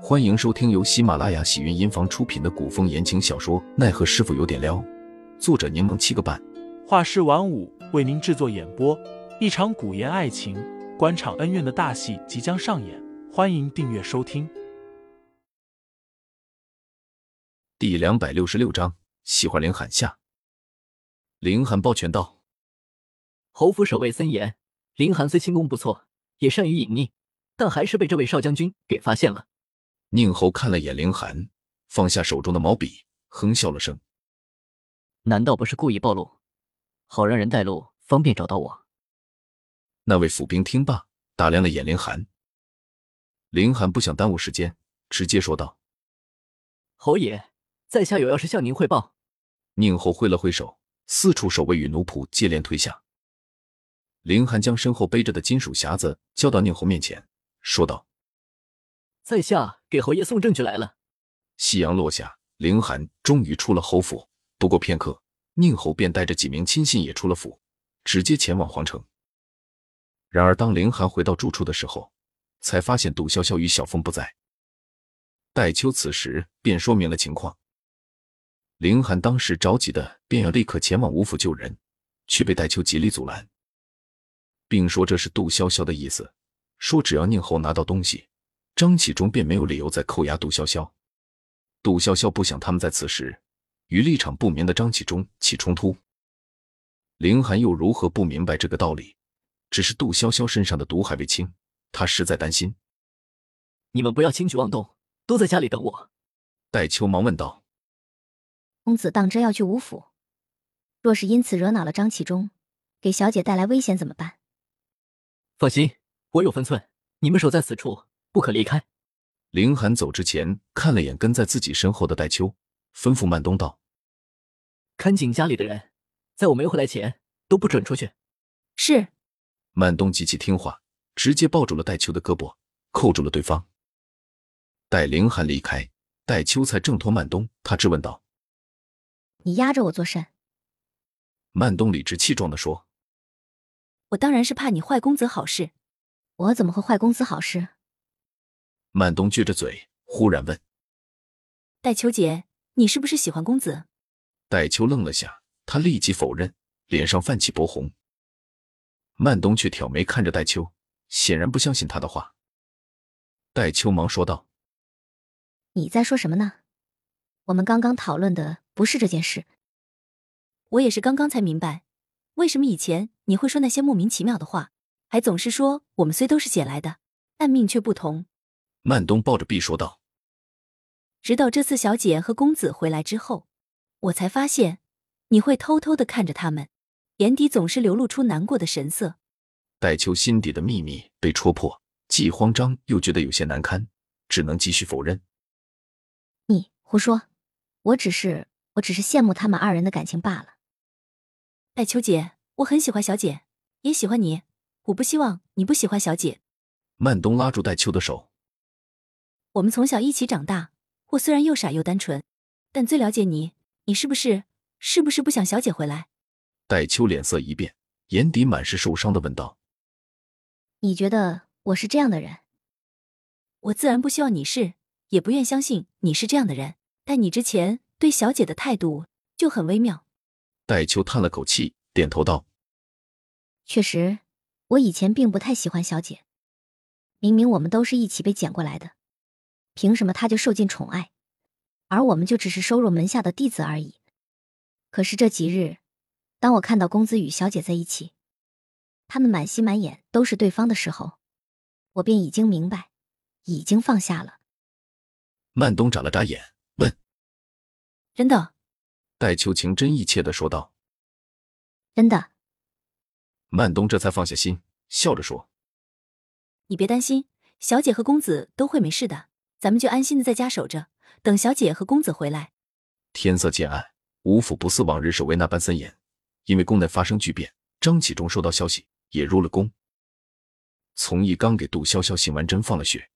欢迎收听由喜马拉雅喜云音房出品的古风言情小说《奈何师傅有点撩》，作者柠檬七个半，画师晚舞为您制作演播。一场古言爱情、官场恩怨的大戏即将上演，欢迎订阅收听。第两百六十六章，喜欢林寒下。林寒抱拳道：“侯府守卫森严，林寒虽轻功不错，也善于隐匿，但还是被这位少将军给发现了。”宁侯看了眼凌寒，放下手中的毛笔，哼笑了声：“难道不是故意暴露，好让人带路，方便找到我？”那位府兵听罢，打量了眼凌寒。凌寒不想耽误时间，直接说道：“侯爷，在下有要事向您汇报。”宁侯挥了挥手，四处守卫与奴仆接连退下。凌寒将身后背着的金属匣子交到宁侯面前，说道。在下给侯爷送证据来了。夕阳落下，凌寒终于出了侯府。不过片刻，宁侯便带着几名亲信也出了府，直接前往皇城。然而，当凌寒回到住处的时候，才发现杜潇潇与小凤不在。戴秋此时便说明了情况。凌寒当时着急的便要立刻前往吴府救人，却被戴秋极力阻拦，并说这是杜潇潇的意思，说只要宁侯拿到东西。张启忠便没有理由再扣押杜潇潇。杜潇潇不想他们在此时与立场不明的张启忠起冲突。凌寒又如何不明白这个道理？只是杜潇潇身上的毒还未清，他实在担心。你们不要轻举妄动，都在家里等我。戴秋忙问道：“公子当真要去吴府？若是因此惹恼了张启忠，给小姐带来危险怎么办？”放心，我有分寸。你们守在此处。不可离开。凌寒走之前看了眼跟在自己身后的戴秋，吩咐曼东道：“看紧家里的人，在我没回来前都不准出去。”是。曼东极其听话，直接抱住了戴秋的胳膊，扣住了对方。待凌寒离开，戴秋才挣脱曼东，他质问道：“你压着我做甚？”曼东理直气壮地说：“我当然是怕你坏公子好事。我怎么会坏公子好事？”曼东撅着嘴，忽然问：“戴秋姐，你是不是喜欢公子？”戴秋愣了下，他立即否认，脸上泛起薄红。曼东却挑眉看着戴秋，显然不相信他的话。戴秋忙说道：“你在说什么呢？我们刚刚讨论的不是这件事。我也是刚刚才明白，为什么以前你会说那些莫名其妙的话，还总是说我们虽都是捡来的，但命却不同。”曼东抱着臂说道：“直到这次小姐和公子回来之后，我才发现你会偷偷的看着他们，眼底总是流露出难过的神色。”戴秋心底的秘密被戳破，既慌张又觉得有些难堪，只能继续否认：“你胡说，我只是我只是羡慕他们二人的感情罢了。”戴秋姐，我很喜欢小姐，也喜欢你，我不希望你不喜欢小姐。曼东拉住戴秋的手。我们从小一起长大，我虽然又傻又单纯，但最了解你。你是不是是不是不想小姐回来？戴秋脸色一变，眼底满是受伤的问道：“你觉得我是这样的人？我自然不希望你是，也不愿相信你是这样的人。但你之前对小姐的态度就很微妙。”戴秋叹了口气，点头道：“确实，我以前并不太喜欢小姐。明明我们都是一起被捡过来的。”凭什么他就受尽宠爱，而我们就只是收入门下的弟子而已？可是这几日，当我看到公子与小姐在一起，他们满心满眼都是对方的时候，我便已经明白，已经放下了。曼东眨了眨眼，问：“真的？”戴秋情真意切的说道：“真的。”曼东这才放下心，笑着说：“你别担心，小姐和公子都会没事的。”咱们就安心的在家守着，等小姐和公子回来。天色渐暗，吴府不似往日守卫那般森严，因为宫内发生巨变。张启忠收到消息，也入了宫。从义刚给杜潇潇行完针，放了血，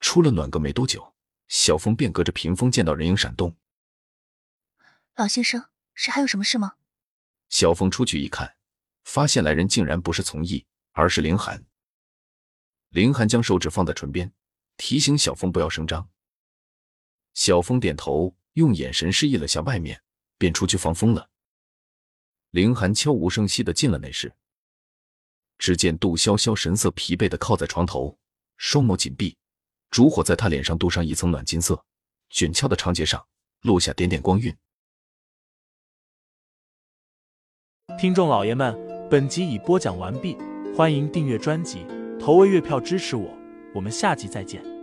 出了暖阁没多久，小风便隔着屏风见到人影闪动。老先生，是还有什么事吗？小峰出去一看，发现来人竟然不是从义，而是凌寒。凌寒将手指放在唇边。提醒小峰不要声张，小峰点头，用眼神示意了下外面，便出去放风了。凌寒悄无声息的进了内室，只见杜潇潇神色疲惫的靠在床头，双眸紧闭，烛火在他脸上镀上一层暖金色，卷翘的长睫上落下点点光晕。听众老爷们，本集已播讲完毕，欢迎订阅专辑，投喂月票支持我，我们下集再见。